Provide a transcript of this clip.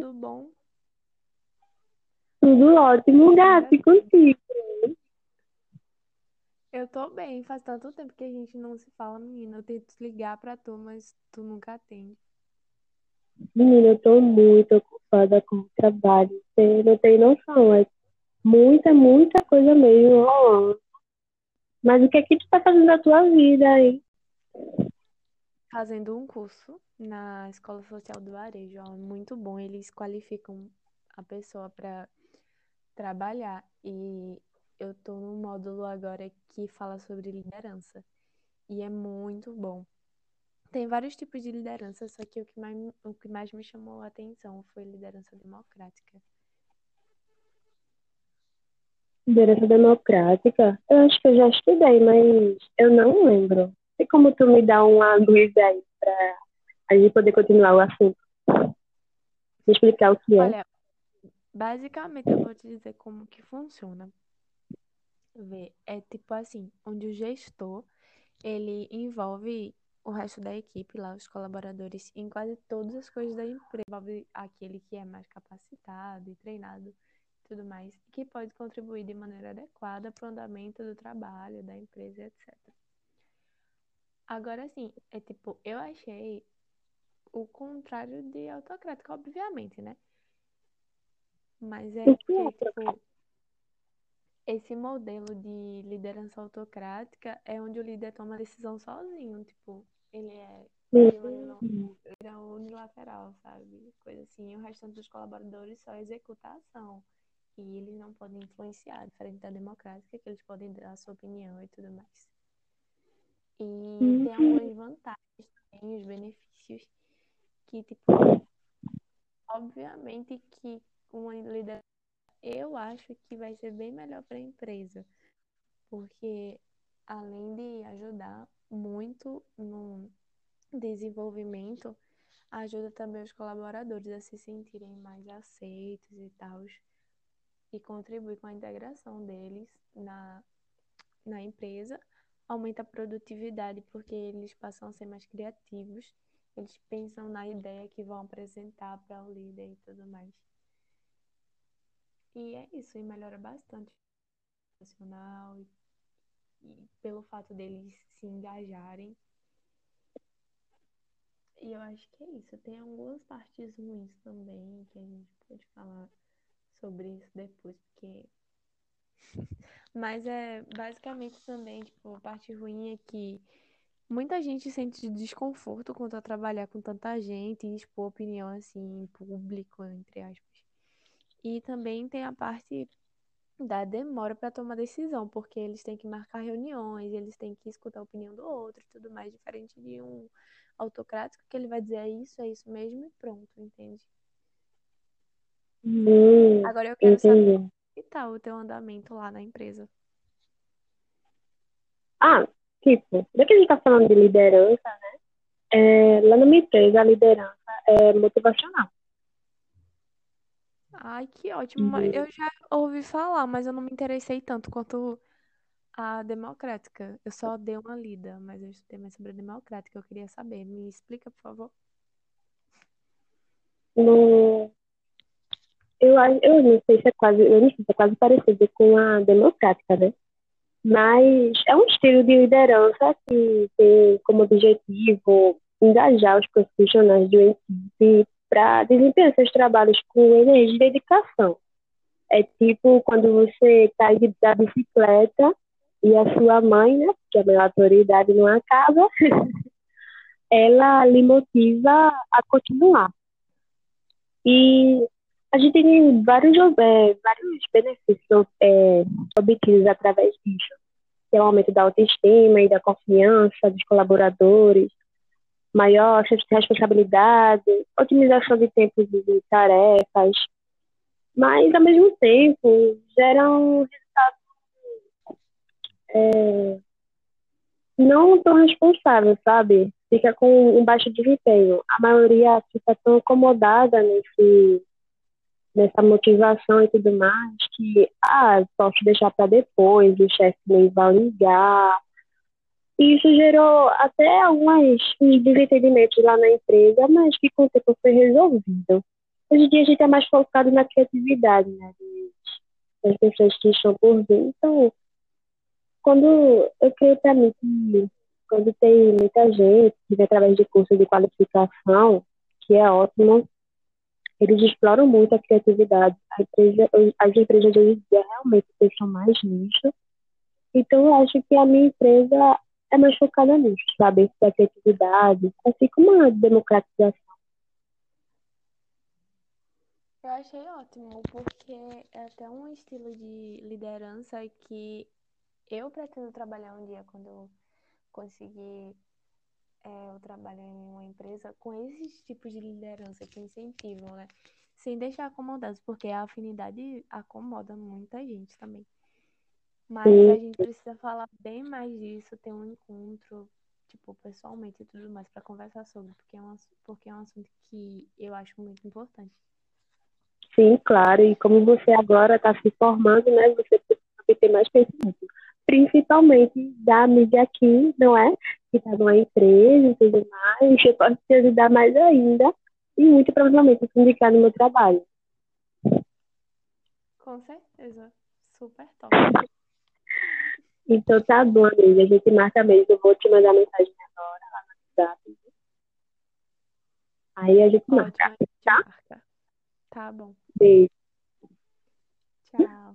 tudo bom? Tudo ótimo, e contigo. Eu tô bem, faz tanto tempo que a gente não se fala, menina. Eu tento ligar pra tu, mas tu nunca atende. Menina, eu tô muito ocupada com o trabalho. Você não tem noção, é muita, muita coisa mesmo. Mas o que é que tu tá fazendo da tua vida aí? Fazendo um curso na Escola Social do Varejo, ó, muito bom. Eles qualificam a pessoa pra trabalhar. E eu tô num módulo agora que fala sobre liderança. E é muito bom. Tem vários tipos de liderança, só que o que mais, o que mais me chamou a atenção foi liderança democrática. Liderança democrática? Eu acho que eu já estudei, mas eu não lembro. Tem como tu me dar uma luz aí pra a gente poder continuar o assunto? Me explicar o que é. Olha, basicamente eu vou te dizer como que funciona. Vê, é tipo assim, onde o gestor, ele envolve o resto da equipe lá, os colaboradores, em quase todas as coisas da empresa. Envolve aquele que é mais capacitado e treinado tudo mais, que pode contribuir de maneira adequada para o andamento do trabalho, da empresa, etc. Agora, assim, é tipo, eu achei o contrário de autocrático, obviamente, né? Mas é é tipo, esse modelo de liderança autocrática é onde o líder toma a decisão sozinho, tipo, ele é Hum, maneira unilateral, sabe? Coisa assim, e o restante dos colaboradores só executa a ação. E eles não podem influenciar, diferente da democrática, que eles podem dar a sua opinião e tudo mais. E tem algumas vantagens também, os benefícios, que, tipo, obviamente que uma liderança, eu acho que vai ser bem melhor para a empresa, porque além de ajudar muito no desenvolvimento, ajuda também os colaboradores a se sentirem mais aceitos e tal, e contribui com a integração deles na, na empresa, aumenta a produtividade porque eles passam a ser mais criativos, eles pensam na ideia que vão apresentar para o líder e tudo mais. E é isso, e melhora bastante o profissional e, e pelo fato deles se engajarem. E eu acho que é isso. Tem algumas partes ruins também que a gente pode falar sobre isso depois, porque. Mas é basicamente também, tipo, a parte ruim é que muita gente sente desconforto quanto a trabalhar com tanta gente e expor opinião assim em público, entre aspas. E também tem a parte da demora para tomar decisão, porque eles têm que marcar reuniões, eles têm que escutar a opinião do outro e tudo mais, diferente de um autocrático que ele vai dizer é isso, é isso mesmo e pronto, entende? hum, Agora eu quero saber entendi. que tá o teu andamento lá na empresa. Ah, tipo, já que a gente tá falando de liderança, é, lá na minha empresa a liderança é motivacional. Ai, que ótimo. mas Eu já ouvi falar, mas eu não me interessei tanto quanto a democrática. Eu só dei uma lida, mas eu estudei mais sobre a democrática. Eu queria saber. Me explica, por favor. No, eu, eu não sei se é quase, eu não sei se é quase parecido com a democrática, né? Mas é um estilo de liderança que tem como objetivo engajar os profissionais de uma equipe para desempenhar seus trabalhos com energia e dedicação. É tipo quando você cai de- da bicicleta e a sua mãe, né, que a maior autoridade não acaba, ela lhe motiva a continuar. E a gente tem vários, é, vários benefícios é, obtidos através disso, que é o aumento da autoestima e da confiança dos colaboradores, maior responsabilidade, otimização de tempos de tarefas, mas ao mesmo tempo geram é, não tão responsável, sabe? Fica com um baixo desempenho. A maioria fica tão acomodada nesse, nessa motivação e tudo mais que, ah, posso deixar para depois, o chefe nem vai ligar. E isso gerou até alguns desentendimentos lá na empresa, mas que com o tempo foi resolvido. hoje em dia a gente é mais focado na criatividade, né? Das pessoas que estão por vir. Então, quando eu creio para mim que quando tem muita gente que vem através de cursos de qualificação, que é ótimo, eles exploram muito a criatividade. A empresa, as empresas hoje em dia realmente pensam mais nisso. Então, eu acho que a minha empresa é mais focada nisso, sabe? Da criatividade, assim como uma democratização. Eu achei ótimo, porque é até um estilo de liderança que eu pretendo trabalhar um dia quando eu conseguir é, eu trabalhar em uma empresa com esses tipos de liderança que incentivam, né? Sem deixar acomodados, porque a afinidade acomoda muita gente também. Mas a gente precisa falar bem mais disso, ter um encontro, tipo, pessoalmente e tudo mais, para conversar sobre, porque é, um, porque é um assunto que eu acho muito importante. Sim, claro, e como você agora está se formando, né, você precisa ter mais pensamento principalmente da amiga aqui, não é? Que está numa empresa e tudo mais, eu posso te ajudar mais ainda e muito provavelmente te indicar no meu trabalho. Com certeza. Super top. Então tá bom, amiga. A gente marca mesmo. Eu vou te mandar mensagem agora lá no WhatsApp. Aí a gente Ótimo, marca. A gente tá? Marca. Tá bom. Beijo. Tchau.